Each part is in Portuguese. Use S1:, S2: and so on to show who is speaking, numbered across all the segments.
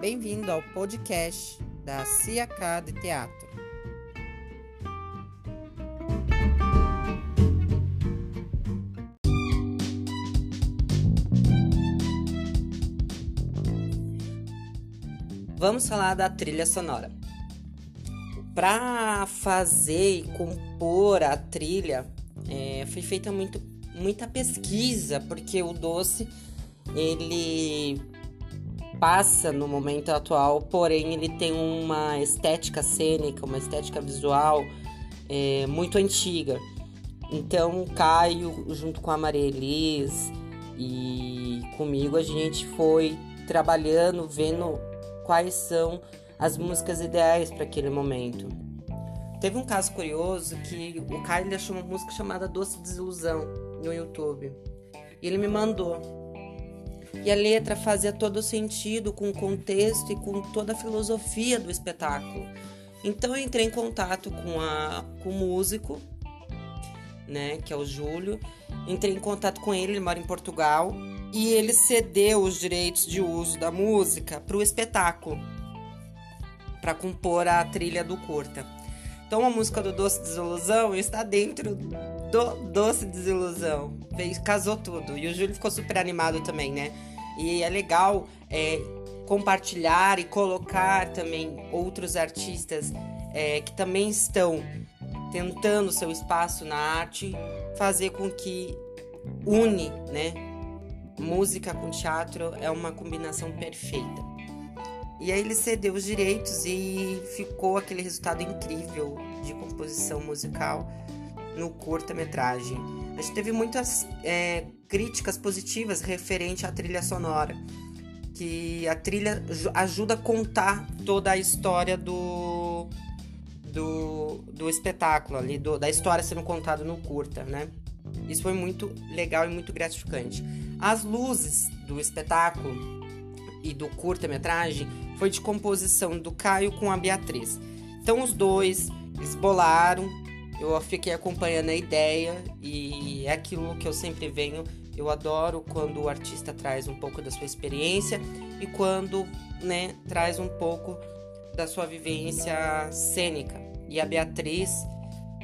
S1: Bem-vindo ao podcast da CIAK de Teatro. Vamos falar da trilha sonora. Para fazer e compor a trilha, é, foi feita muito, muita pesquisa, porque o doce ele passa no momento atual, porém ele tem uma estética cênica, uma estética visual é, muito antiga. Então, Caio, junto com a Maria Elis e comigo, a gente foi trabalhando, vendo quais são as músicas ideais para aquele momento. Teve um caso curioso que o Caio achou uma música chamada Doce Desilusão no YouTube. E ele me mandou. E a letra fazia todo sentido com o contexto e com toda a filosofia do espetáculo. Então eu entrei em contato com, a, com o músico, né, que é o Júlio. Entrei em contato com ele, ele mora em Portugal e ele cedeu os direitos de uso da música para o espetáculo, para compor a trilha do curta. Então a música do Doce Desilusão está dentro do Doce Desilusão. Fez, casou tudo. E o Júlio ficou super animado também, né? E é legal é, compartilhar e colocar também outros artistas é, que também estão tentando seu espaço na arte, fazer com que une, né? música com teatro é uma combinação perfeita. E aí ele cedeu os direitos e ficou aquele resultado incrível de composição musical no curta-metragem. A gente teve muitas é, críticas positivas referente à trilha sonora, que a trilha ajuda a contar toda a história do, do, do espetáculo ali, do, da história sendo contada no curta, né? Isso foi muito legal e muito gratificante. As luzes do espetáculo e do curta-metragem foi de composição do Caio com a Beatriz. Então os dois, eles bolaram, eu fiquei acompanhando a ideia e é aquilo que eu sempre venho. Eu adoro quando o artista traz um pouco da sua experiência e quando né, traz um pouco da sua vivência cênica. E a Beatriz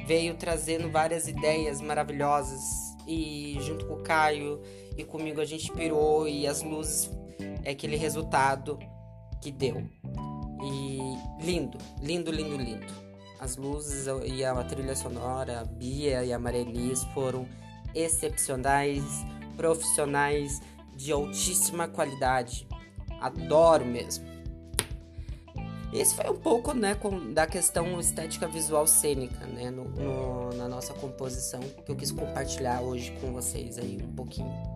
S1: veio trazendo várias ideias maravilhosas e junto com o Caio e comigo a gente pirou e as luzes é aquele resultado que deu. E lindo, lindo, lindo, lindo. As luzes e a trilha sonora, a Bia e a Marelis foram excepcionais, profissionais de altíssima qualidade. Adoro mesmo. Esse foi um pouco né, com, da questão estética visual cênica né, no, no, na nossa composição que eu quis compartilhar hoje com vocês aí um pouquinho.